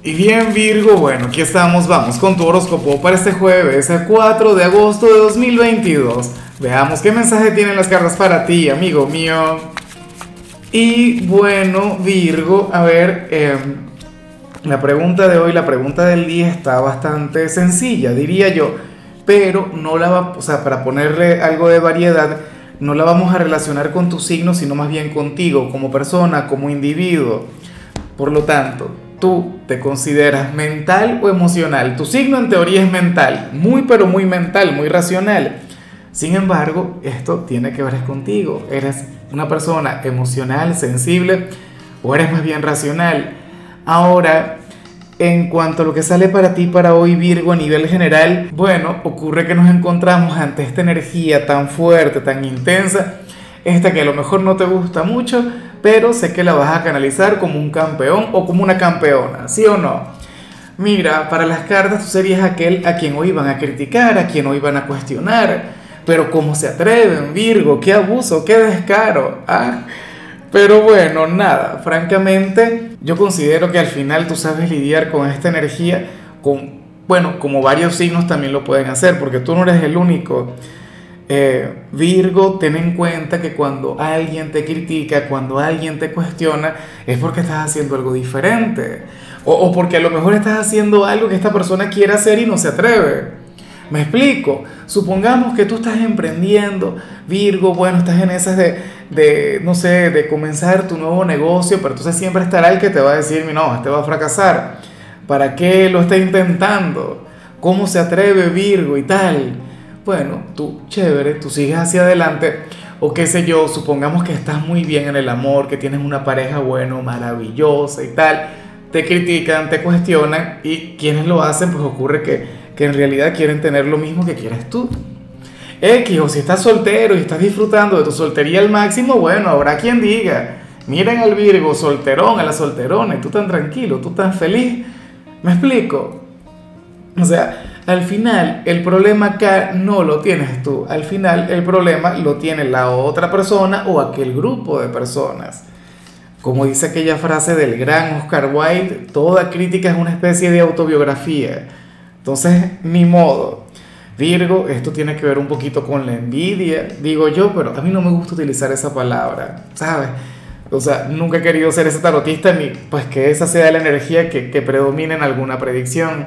Y bien Virgo, bueno, aquí estamos, vamos con tu horóscopo para este jueves, el 4 de agosto de 2022. Veamos qué mensaje tienen las cartas para ti, amigo mío. Y bueno, Virgo, a ver, em, la pregunta de hoy, la pregunta del día está bastante sencilla, diría yo, pero no la va, o sea, para ponerle algo de variedad, no la vamos a relacionar con tu signo, sino más bien contigo, como persona, como individuo. Por lo tanto, tú te consideras mental o emocional. Tu signo en teoría es mental, muy pero muy mental, muy racional. Sin embargo, esto tiene que ver contigo. ¿Eres una persona emocional, sensible o eres más bien racional? Ahora, en cuanto a lo que sale para ti para hoy Virgo a nivel general, bueno, ocurre que nos encontramos ante esta energía tan fuerte, tan intensa, esta que a lo mejor no te gusta mucho, pero sé que la vas a canalizar como un campeón o como una campeona, ¿sí o no? Mira, para las cartas tú serías aquel a quien hoy van a criticar, a quien hoy van a cuestionar, pero ¿cómo se atreven, Virgo? ¿Qué abuso? ¿Qué descaro? ¿Ah? Pero bueno, nada, francamente yo considero que al final tú sabes lidiar con esta energía, con, bueno, como varios signos también lo pueden hacer, porque tú no eres el único. Eh, Virgo, ten en cuenta que cuando alguien te critica, cuando alguien te cuestiona, es porque estás haciendo algo diferente. O, porque a lo mejor estás haciendo algo que esta persona quiere hacer y no se atreve. Me explico. Supongamos que tú estás emprendiendo, Virgo, bueno, estás en esas de, de, no sé, de comenzar tu nuevo negocio, pero entonces siempre estará el que te va a decir, no, este va a fracasar. ¿Para qué lo está intentando? ¿Cómo se atreve Virgo y tal? Bueno, tú chévere, tú sigues hacia adelante, o qué sé yo, supongamos que estás muy bien en el amor, que tienes una pareja, bueno, maravillosa y tal, te critican, te cuestionan, y quienes lo hacen, pues ocurre que, que en realidad quieren tener lo mismo que quieres tú. X, o si estás soltero y estás disfrutando de tu soltería al máximo, bueno, habrá quien diga, miren al Virgo, solterón, a la solterona, tú tan tranquilo, tú tan feliz. ¿Me explico? O sea, al final el problema acá no lo tienes tú, al final el problema lo tiene la otra persona o aquel grupo de personas. Como dice aquella frase del gran Oscar Wilde, toda crítica es una especie de autobiografía. Entonces, ni modo. Virgo, esto tiene que ver un poquito con la envidia, digo yo, pero a mí no me gusta utilizar esa palabra, ¿sabes? O sea, nunca he querido ser ese tarotista ni pues que esa sea la energía que, que predomine en alguna predicción.